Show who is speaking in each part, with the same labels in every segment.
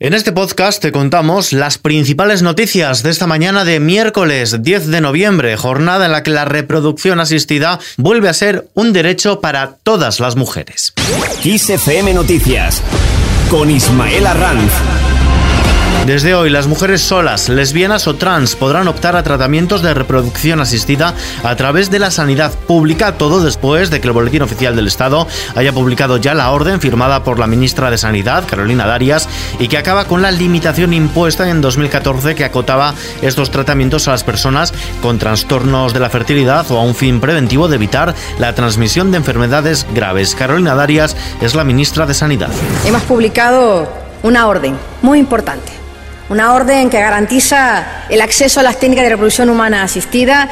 Speaker 1: En este podcast te contamos las principales noticias de esta mañana de miércoles 10 de noviembre, jornada en la que la reproducción asistida vuelve a ser un derecho para todas las mujeres.
Speaker 2: XFM Noticias con Ismael Arranz.
Speaker 1: Desde hoy, las mujeres solas, lesbianas o trans podrán optar a tratamientos de reproducción asistida a través de la sanidad pública, todo después de que el Boletín Oficial del Estado haya publicado ya la orden firmada por la ministra de Sanidad, Carolina Darias, y que acaba con la limitación impuesta en 2014 que acotaba estos tratamientos a las personas con trastornos de la fertilidad o a un fin preventivo de evitar la transmisión de enfermedades graves. Carolina Darias es la ministra de Sanidad.
Speaker 3: Hemos publicado una orden muy importante una orden que garantiza el acceso a las técnicas de reproducción humana asistida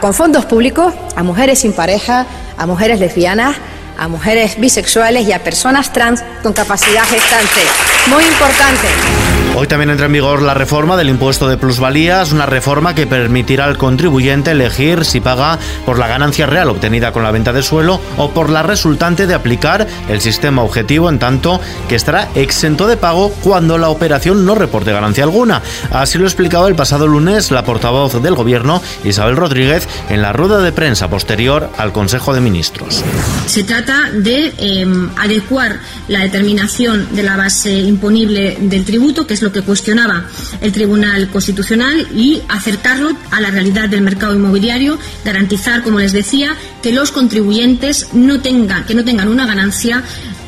Speaker 3: con fondos públicos a mujeres sin pareja, a mujeres lesbianas, a mujeres bisexuales y a personas trans con capacidad gestante. Muy importante.
Speaker 1: Hoy también entra en vigor la reforma del impuesto de plusvalías, una reforma que permitirá al contribuyente elegir si paga por la ganancia real obtenida con la venta de suelo o por la resultante de aplicar el sistema objetivo, en tanto que estará exento de pago cuando la operación no reporte ganancia alguna. Así lo explicaba el pasado lunes la portavoz del Gobierno, Isabel Rodríguez, en la rueda de prensa posterior al Consejo de Ministros.
Speaker 4: Se trata de em, adecuar la determinación de la base imponible del tributo, que es lo que cuestionaba el Tribunal Constitucional, y acercarlo a la realidad del mercado inmobiliario, garantizar, como les decía, que los contribuyentes no tengan, que no tengan una ganancia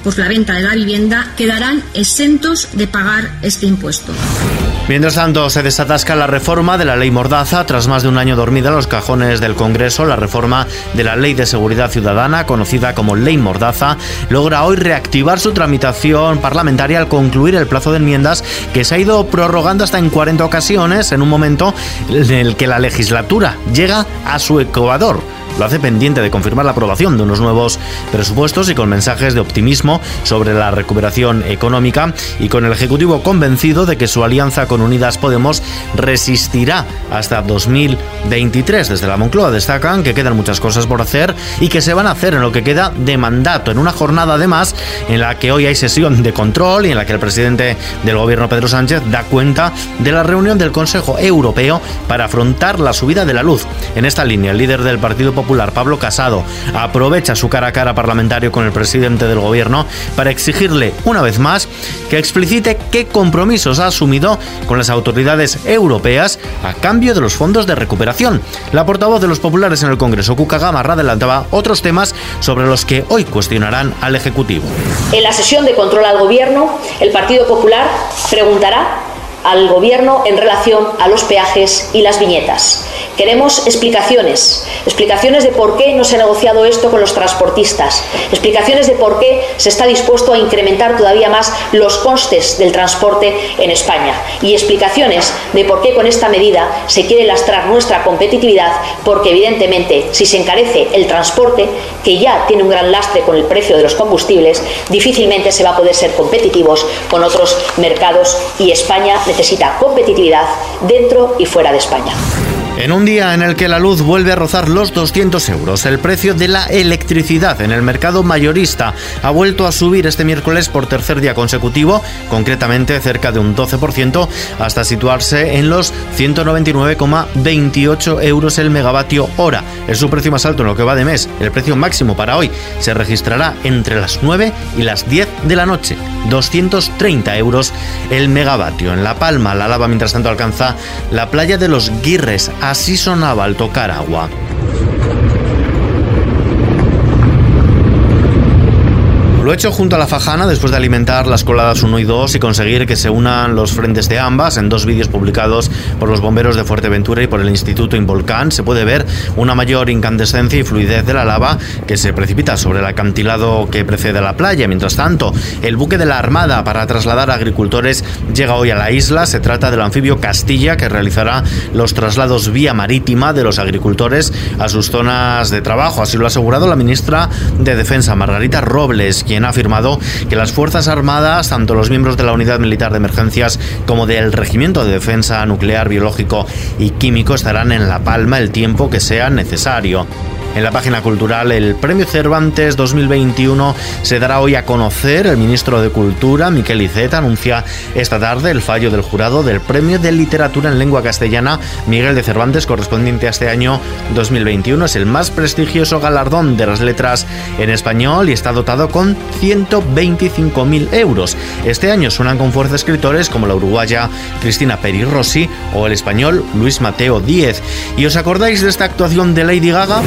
Speaker 4: por la venta de la vivienda, quedarán exentos de pagar este impuesto.
Speaker 1: Mientras tanto, se desatasca la reforma de la ley Mordaza. Tras más de un año dormida en los cajones del Congreso, la reforma de la Ley de Seguridad Ciudadana, conocida como Ley Mordaza, logra hoy reactivar su tramitación parlamentaria al concluir el plazo de enmiendas que se ha ido prorrogando hasta en 40 ocasiones en un momento en el que la legislatura llega a su ecuador lo hace pendiente de confirmar la aprobación de unos nuevos presupuestos y con mensajes de optimismo sobre la recuperación económica y con el Ejecutivo convencido de que su alianza con Unidas Podemos resistirá hasta 2023. Desde la Moncloa destacan que quedan muchas cosas por hacer y que se van a hacer en lo que queda de mandato, en una jornada además en la que hoy hay sesión de control y en la que el presidente del gobierno Pedro Sánchez da cuenta de la reunión del Consejo Europeo para afrontar la subida de la luz. En esta línea, el líder del Partido Popular Popular, Pablo Casado, aprovecha su cara a cara parlamentario con el presidente del gobierno para exigirle una vez más que explicite qué compromisos ha asumido con las autoridades europeas a cambio de los fondos de recuperación. La portavoz de los populares en el Congreso, Cuca Gamarra, adelantaba otros temas sobre los que hoy cuestionarán al Ejecutivo.
Speaker 5: En la sesión de control al Gobierno, el Partido Popular preguntará al Gobierno en relación a los peajes y las viñetas. Queremos explicaciones, explicaciones de por qué no se ha negociado esto con los transportistas, explicaciones de por qué se está dispuesto a incrementar todavía más los costes del transporte en España. Y explicaciones de por qué con esta medida se quiere lastrar nuestra competitividad porque evidentemente si se encarece el transporte, que ya tiene un gran lastre con el precio de los combustibles, difícilmente se va a poder ser competitivos con otros mercados y España necesita competitividad dentro y fuera de España.
Speaker 1: En un día en el que la luz vuelve a rozar los 200 euros, el precio de la electricidad en el mercado mayorista ha vuelto a subir este miércoles por tercer día consecutivo, concretamente cerca de un 12%, hasta situarse en los 199,28 euros el megavatio hora. Es su precio más alto en lo que va de mes. El precio máximo para hoy se registrará entre las 9 y las 10 de la noche. 230 euros el megavatio. En La Palma, la lava mientras tanto alcanza la playa de los Guirres Así sonaba al tocar agua. Lo he hecho junto a la Fajana después de alimentar las coladas 1 y 2 y conseguir que se unan los frentes de ambas. En dos vídeos publicados por los bomberos de Fuerteventura y por el Instituto Involcán se puede ver una mayor incandescencia y fluidez de la lava que se precipita sobre el acantilado que precede a la playa. Mientras tanto, el buque de la Armada para trasladar a agricultores llega hoy a la isla. Se trata del anfibio Castilla que realizará los traslados vía marítima de los agricultores a sus zonas de trabajo. Así lo ha asegurado la ministra de Defensa, Margarita Robles quien ha afirmado que las Fuerzas Armadas, tanto los miembros de la Unidad Militar de Emergencias como del Regimiento de Defensa Nuclear, Biológico y Químico, estarán en La Palma el tiempo que sea necesario. En la página cultural, el Premio Cervantes 2021 se dará hoy a conocer. El ministro de Cultura, Miquel Iceta, anuncia esta tarde el fallo del jurado del Premio de Literatura en Lengua Castellana Miguel de Cervantes, correspondiente a este año 2021. Es el más prestigioso galardón de las letras en español y está dotado con 125.000 euros. Este año suenan con fuerza escritores como la uruguaya Cristina Peri Rossi o el español Luis Mateo Díez. ¿Y os acordáis de esta actuación de Lady Gaga?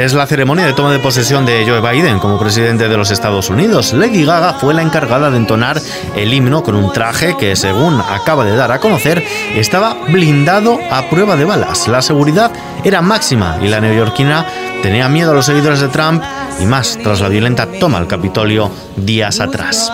Speaker 1: Es la ceremonia de toma de posesión de Joe Biden como presidente de los Estados Unidos. Lady Gaga fue la encargada de entonar el himno con un traje que, según acaba de dar a conocer, estaba blindado a prueba de balas. La seguridad era máxima y la neoyorquina tenía miedo a los seguidores de Trump y más tras la violenta toma al Capitolio días atrás.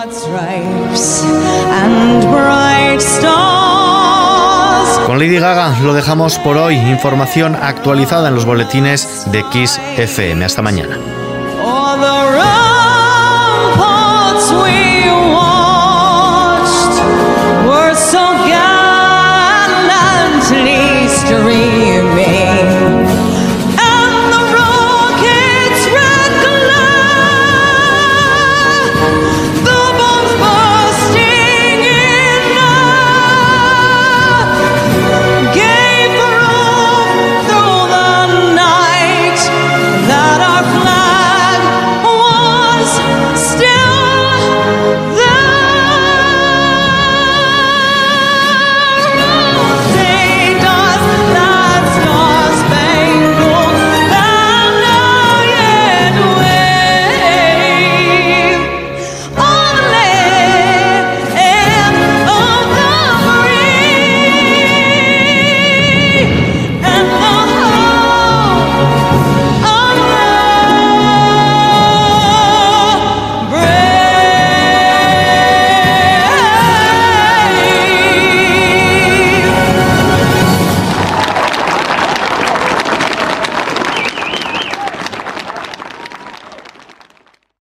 Speaker 1: Con Lady Gaga lo dejamos por hoy. Información actualizada en los boletines de Kiss FM. Hasta mañana.